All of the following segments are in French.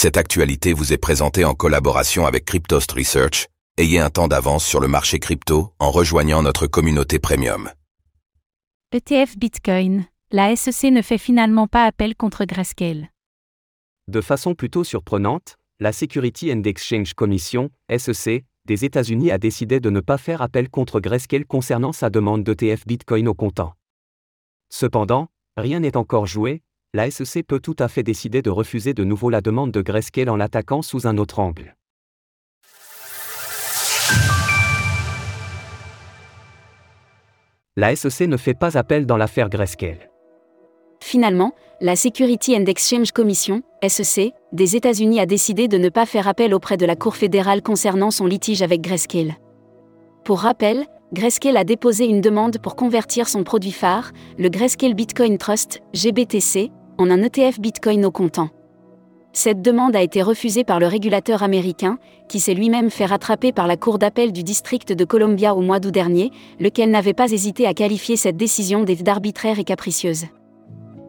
Cette actualité vous est présentée en collaboration avec Cryptost Research. Ayez un temps d'avance sur le marché crypto en rejoignant notre communauté premium. ETF Bitcoin, la SEC ne fait finalement pas appel contre Grayscale. De façon plutôt surprenante, la Security and Exchange Commission, SEC, des États-Unis a décidé de ne pas faire appel contre Grayscale concernant sa demande d'ETF Bitcoin au comptant. Cependant, rien n'est encore joué, la SEC peut tout à fait décider de refuser de nouveau la demande de Grayscale en l'attaquant sous un autre angle. La SEC ne fait pas appel dans l'affaire Grayscale. Finalement, la Security and Exchange Commission, SEC, des États-Unis a décidé de ne pas faire appel auprès de la Cour fédérale concernant son litige avec Grayscale. Pour rappel, Grayscale a déposé une demande pour convertir son produit phare, le Grayscale Bitcoin Trust, GBTC, en un ETF Bitcoin au comptant. Cette demande a été refusée par le régulateur américain, qui s'est lui-même fait rattraper par la Cour d'appel du district de Columbia au mois d'août dernier, lequel n'avait pas hésité à qualifier cette décision d'arbitraire et capricieuse.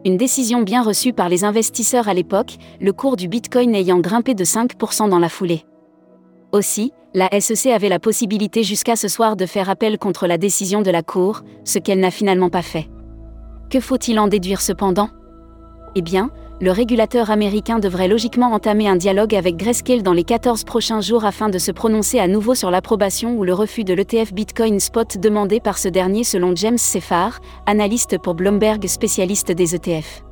Une décision bien reçue par les investisseurs à l'époque, le cours du Bitcoin ayant grimpé de 5% dans la foulée. Aussi, la SEC avait la possibilité jusqu'à ce soir de faire appel contre la décision de la Cour, ce qu'elle n'a finalement pas fait. Que faut-il en déduire cependant? Eh bien, le régulateur américain devrait logiquement entamer un dialogue avec Grayscale dans les 14 prochains jours afin de se prononcer à nouveau sur l'approbation ou le refus de l'ETF Bitcoin Spot demandé par ce dernier selon James Seffar, analyste pour Bloomberg spécialiste des ETF.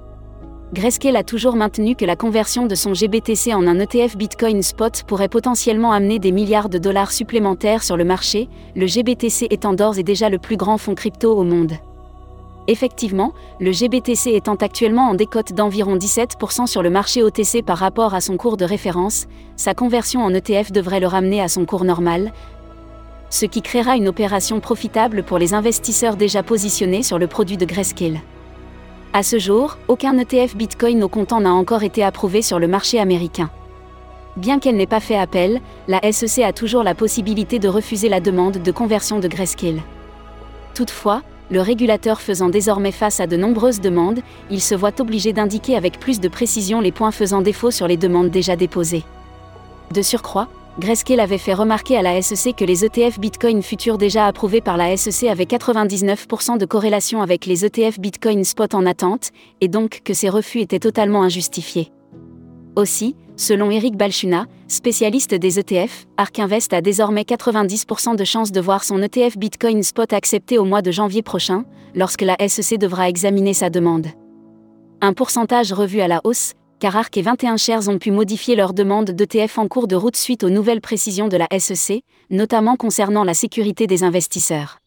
Grayscale a toujours maintenu que la conversion de son GBTC en un ETF Bitcoin Spot pourrait potentiellement amener des milliards de dollars supplémentaires sur le marché, le GBTC étant d'ores et déjà le plus grand fonds crypto au monde. Effectivement, le GBTC étant actuellement en décote d'environ 17% sur le marché OTC par rapport à son cours de référence, sa conversion en ETF devrait le ramener à son cours normal, ce qui créera une opération profitable pour les investisseurs déjà positionnés sur le produit de Grayscale. À ce jour, aucun ETF Bitcoin au comptant n'a encore été approuvé sur le marché américain. Bien qu'elle n'ait pas fait appel, la SEC a toujours la possibilité de refuser la demande de conversion de Grayscale. Toutefois, le régulateur faisant désormais face à de nombreuses demandes, il se voit obligé d'indiquer avec plus de précision les points faisant défaut sur les demandes déjà déposées. De surcroît, Grayscale avait fait remarquer à la SEC que les ETF Bitcoin futurs déjà approuvés par la SEC avaient 99% de corrélation avec les ETF Bitcoin spot en attente, et donc que ces refus étaient totalement injustifiés. Aussi, selon Eric Balchuna, spécialiste des ETF, Ark Invest a désormais 90% de chances de voir son ETF Bitcoin Spot accepté au mois de janvier prochain, lorsque la SEC devra examiner sa demande. Un pourcentage revu à la hausse, car Ark et 21 shares ont pu modifier leur demande d'ETF en cours de route suite aux nouvelles précisions de la SEC, notamment concernant la sécurité des investisseurs.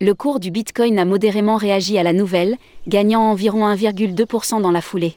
Le cours du Bitcoin a modérément réagi à la nouvelle, gagnant environ 1,2% dans la foulée.